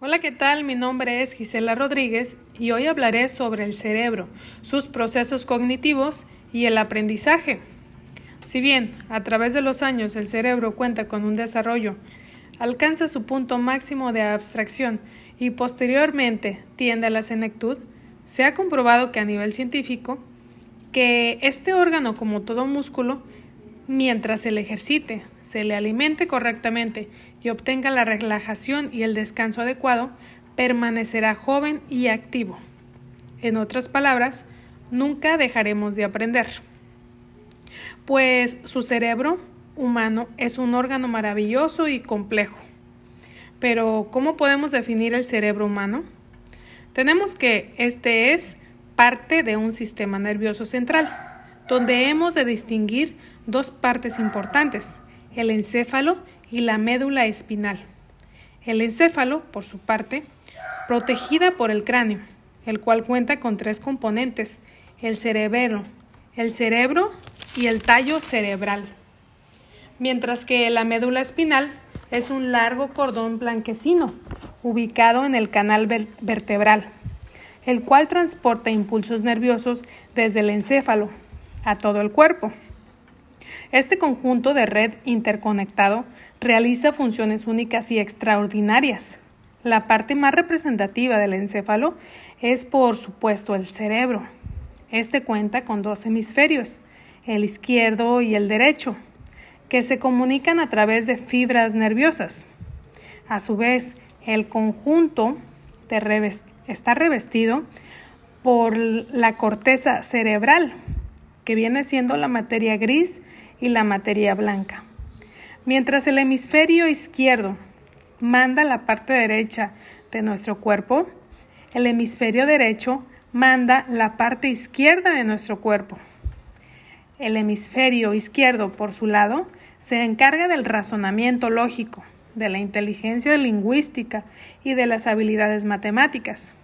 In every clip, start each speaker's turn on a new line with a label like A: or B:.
A: Hola, ¿qué tal? Mi nombre es Gisela Rodríguez y hoy hablaré sobre el cerebro, sus procesos cognitivos y el aprendizaje. Si bien a través de los años el cerebro cuenta con un desarrollo, alcanza su punto máximo de abstracción y posteriormente tiende a la senectud, se ha comprobado que a nivel científico que este órgano como todo músculo mientras se le ejercite, se le alimente correctamente y obtenga la relajación y el descanso adecuado, permanecerá joven y activo. En otras palabras, nunca dejaremos de aprender. Pues su cerebro humano es un órgano maravilloso y complejo. Pero, ¿cómo podemos definir el cerebro humano? Tenemos que este es parte de un sistema nervioso central donde hemos de distinguir dos partes importantes, el encéfalo y la médula espinal. El encéfalo, por su parte, protegida por el cráneo, el cual cuenta con tres componentes, el cerebelo, el cerebro y el tallo cerebral. Mientras que la médula espinal es un largo cordón blanquecino ubicado en el canal vertebral, el cual transporta impulsos nerviosos desde el encéfalo a todo el cuerpo. Este conjunto de red interconectado realiza funciones únicas y extraordinarias. La parte más representativa del encéfalo es, por supuesto, el cerebro. Este cuenta con dos hemisferios, el izquierdo y el derecho, que se comunican a través de fibras nerviosas. A su vez, el conjunto está revestido por la corteza cerebral, que viene siendo la materia gris y la materia blanca. Mientras el hemisferio izquierdo manda la parte derecha de nuestro cuerpo, el hemisferio derecho manda la parte izquierda de nuestro cuerpo. El hemisferio izquierdo, por su lado, se encarga del razonamiento lógico, de la inteligencia lingüística y de las habilidades matemáticas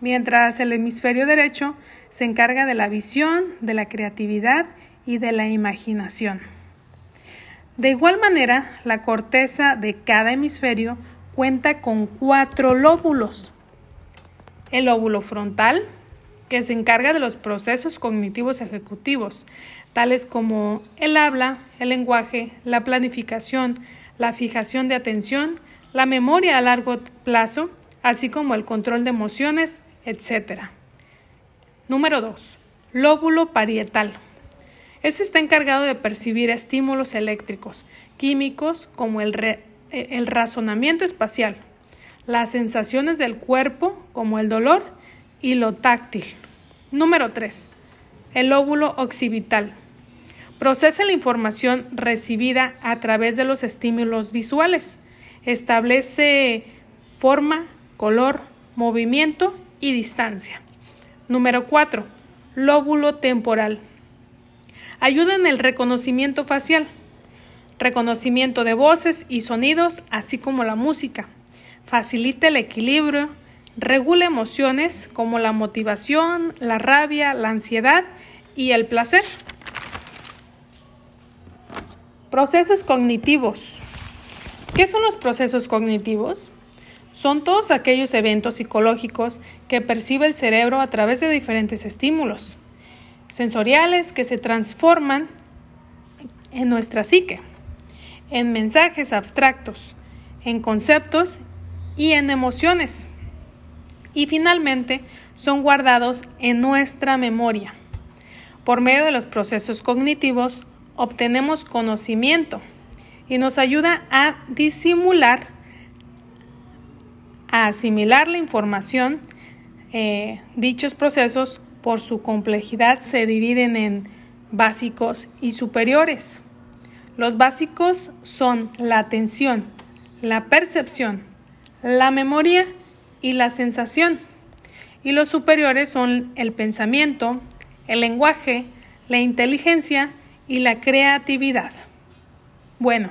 A: mientras el hemisferio derecho se encarga de la visión, de la creatividad y de la imaginación. De igual manera, la corteza de cada hemisferio cuenta con cuatro lóbulos. El lóbulo frontal, que se encarga de los procesos cognitivos ejecutivos, tales como el habla, el lenguaje, la planificación, la fijación de atención, la memoria a largo plazo, así como el control de emociones etc. Número 2. Lóbulo parietal. Este está encargado de percibir estímulos eléctricos, químicos como el, eh, el razonamiento espacial, las sensaciones del cuerpo como el dolor y lo táctil. Número 3. El lóbulo occipital. Procesa la información recibida a través de los estímulos visuales. Establece forma, color, movimiento y distancia. Número 4. Lóbulo temporal. Ayuda en el reconocimiento facial, reconocimiento de voces y sonidos, así como la música. Facilita el equilibrio, regula emociones como la motivación, la rabia, la ansiedad y el placer. Procesos cognitivos. ¿Qué son los procesos cognitivos? Son todos aquellos eventos psicológicos que percibe el cerebro a través de diferentes estímulos sensoriales que se transforman en nuestra psique, en mensajes abstractos, en conceptos y en emociones. Y finalmente son guardados en nuestra memoria. Por medio de los procesos cognitivos obtenemos conocimiento y nos ayuda a disimular a asimilar la información. Eh, dichos procesos, por su complejidad, se dividen en básicos y superiores. Los básicos son la atención, la percepción, la memoria y la sensación. Y los superiores son el pensamiento, el lenguaje, la inteligencia y la creatividad. Bueno,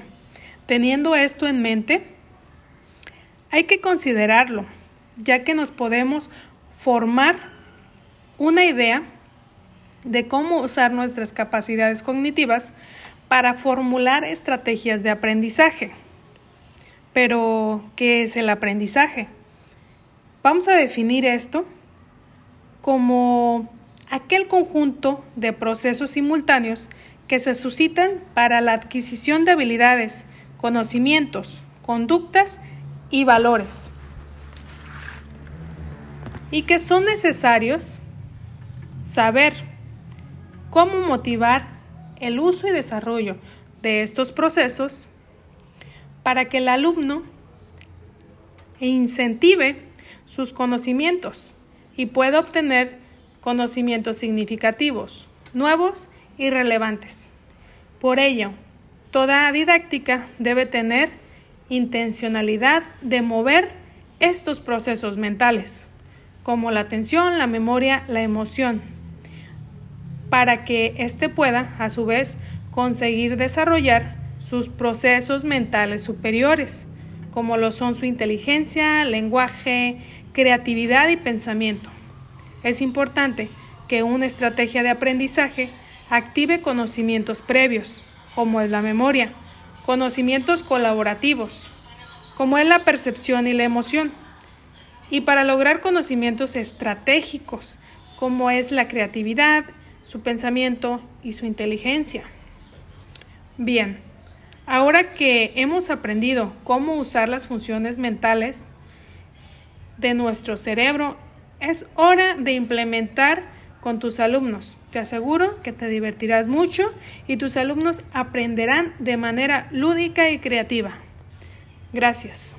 A: teniendo esto en mente, hay que considerarlo, ya que nos podemos formar una idea de cómo usar nuestras capacidades cognitivas para formular estrategias de aprendizaje. Pero, ¿qué es el aprendizaje? Vamos a definir esto como aquel conjunto de procesos simultáneos que se suscitan para la adquisición de habilidades, conocimientos, conductas y valores y que son necesarios saber cómo motivar el uso y desarrollo de estos procesos para que el alumno incentive sus conocimientos y pueda obtener conocimientos significativos, nuevos y relevantes. Por ello, toda didáctica debe tener intencionalidad de mover estos procesos mentales, como la atención, la memoria, la emoción, para que éste pueda, a su vez, conseguir desarrollar sus procesos mentales superiores, como lo son su inteligencia, lenguaje, creatividad y pensamiento. Es importante que una estrategia de aprendizaje active conocimientos previos, como es la memoria, conocimientos colaborativos, como es la percepción y la emoción, y para lograr conocimientos estratégicos, como es la creatividad, su pensamiento y su inteligencia. Bien, ahora que hemos aprendido cómo usar las funciones mentales de nuestro cerebro, es hora de implementar con tus alumnos. Te aseguro que te divertirás mucho y tus alumnos aprenderán de manera lúdica y creativa. Gracias.